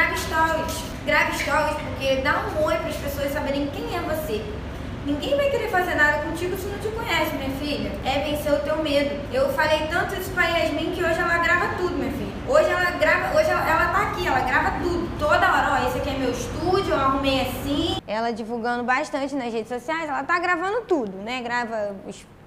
grave stories. Grave stories porque dá um oi para as pessoas saberem quem é você. Ninguém vai querer fazer nada contigo se não te conhece, minha filha. É vencer o teu medo. Eu falei tanto isso pra Yasmin que hoje ela grava tudo, minha filha. Hoje ela grava, hoje ela, ela tá aqui, ela grava tudo. Toda hora, ó, esse aqui é meu estúdio, eu arrumei assim. Ela divulgando bastante nas redes sociais, ela tá gravando tudo, né? Grava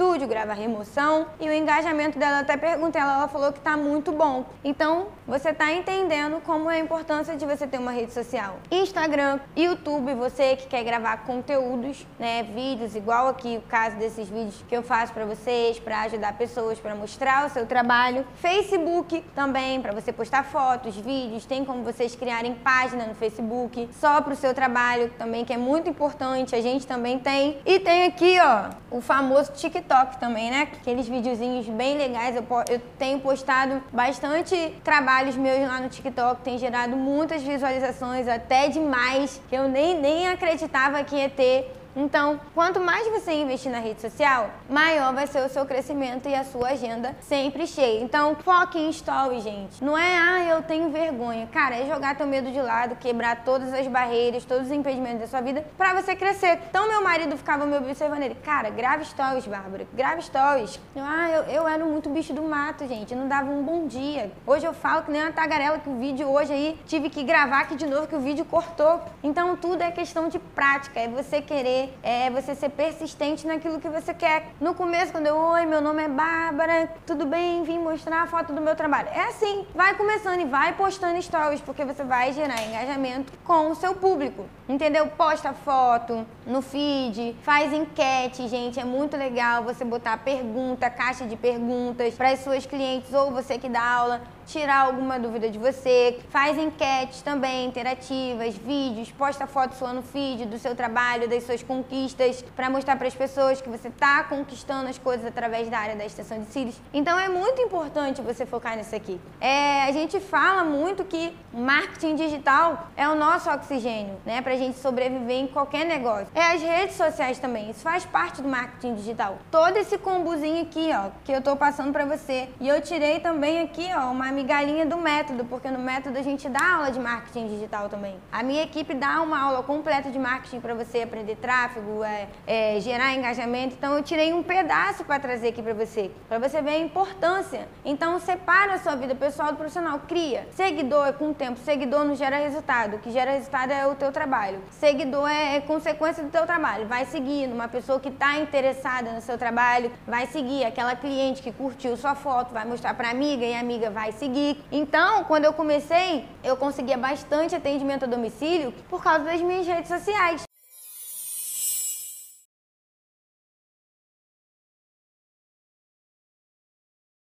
estúdio, grava remoção. E o engajamento dela, até perguntei, ela, ela falou que tá muito bom. Então, você tá entendendo como é a importância de você ter uma rede social. Instagram, YouTube, você que quer gravar conteúdos, né? Vídeos, igual aqui o caso desses vídeos que eu faço para vocês, para ajudar pessoas, para mostrar o seu trabalho. Facebook também, para você postar fotos, vídeos, tem como vocês criarem página no Facebook só para o seu trabalho, também que é muito importante, a gente também tem. E tem aqui, ó, o famoso TikTok também, né? Aqueles videozinhos bem legais, eu, eu tenho postado bastante trabalhos meus lá no TikTok, tem gerado muitas visualizações, até demais, que eu nem, nem acreditava que ia ter. Então, quanto mais você investir na rede social, maior vai ser o seu crescimento e a sua agenda sempre cheia. Então, foque em stories, gente. Não é, ah, eu tenho vergonha. Cara, é jogar teu medo de lado, quebrar todas as barreiras, todos os impedimentos da sua vida para você crescer. Então, meu marido ficava me observando ele, cara, grave stories, Bárbara, grave stories. Eu, ah, eu, eu era muito bicho do mato, gente. não dava um bom dia. Hoje eu falo que nem uma tagarela que o vídeo hoje aí tive que gravar aqui de novo que o vídeo cortou. Então, tudo é questão de prática, é você querer é você ser persistente naquilo que você quer. No começo, quando eu, oi, meu nome é Bárbara, tudo bem? Vim mostrar a foto do meu trabalho. É assim, vai começando e vai postando stories, porque você vai gerar engajamento com o seu público. Entendeu? Posta foto no feed, faz enquete, gente, é muito legal você botar pergunta, caixa de perguntas para as suas clientes ou você que dá aula tirar alguma dúvida de você, faz enquetes também interativas, vídeos, posta foto sua no feed do seu trabalho, das suas conquistas, para mostrar para as pessoas que você está conquistando as coisas através da área da extensão de cílios. Então é muito importante você focar nisso aqui. É, a gente fala muito que marketing digital é o nosso oxigênio, né, para a gente sobreviver em qualquer negócio. É as redes sociais também, isso faz parte do marketing digital. Todo esse combozinho aqui, ó, que eu estou passando para você. E eu tirei também aqui, ó, uma migalhinha do método, porque no método a gente dá aula de marketing digital também. A minha equipe dá uma aula completa de marketing para você aprender tráfego, é, é, gerar engajamento. Então eu tirei um pedaço para trazer aqui para você, para você ver a importância. Então separa a sua vida pessoal do profissional, cria. Seguidor é com o tempo, seguidor não gera resultado. O que gera resultado é o teu trabalho. Seguidor é, é consequência do teu trabalho. Vai seguindo uma pessoa que está interessada no seu trabalho, vai seguir aquela cliente que curtiu sua foto, vai mostrar para amiga e a amiga vai seguir conseguir. Então, quando eu comecei, eu conseguia bastante atendimento a domicílio por causa das minhas redes sociais.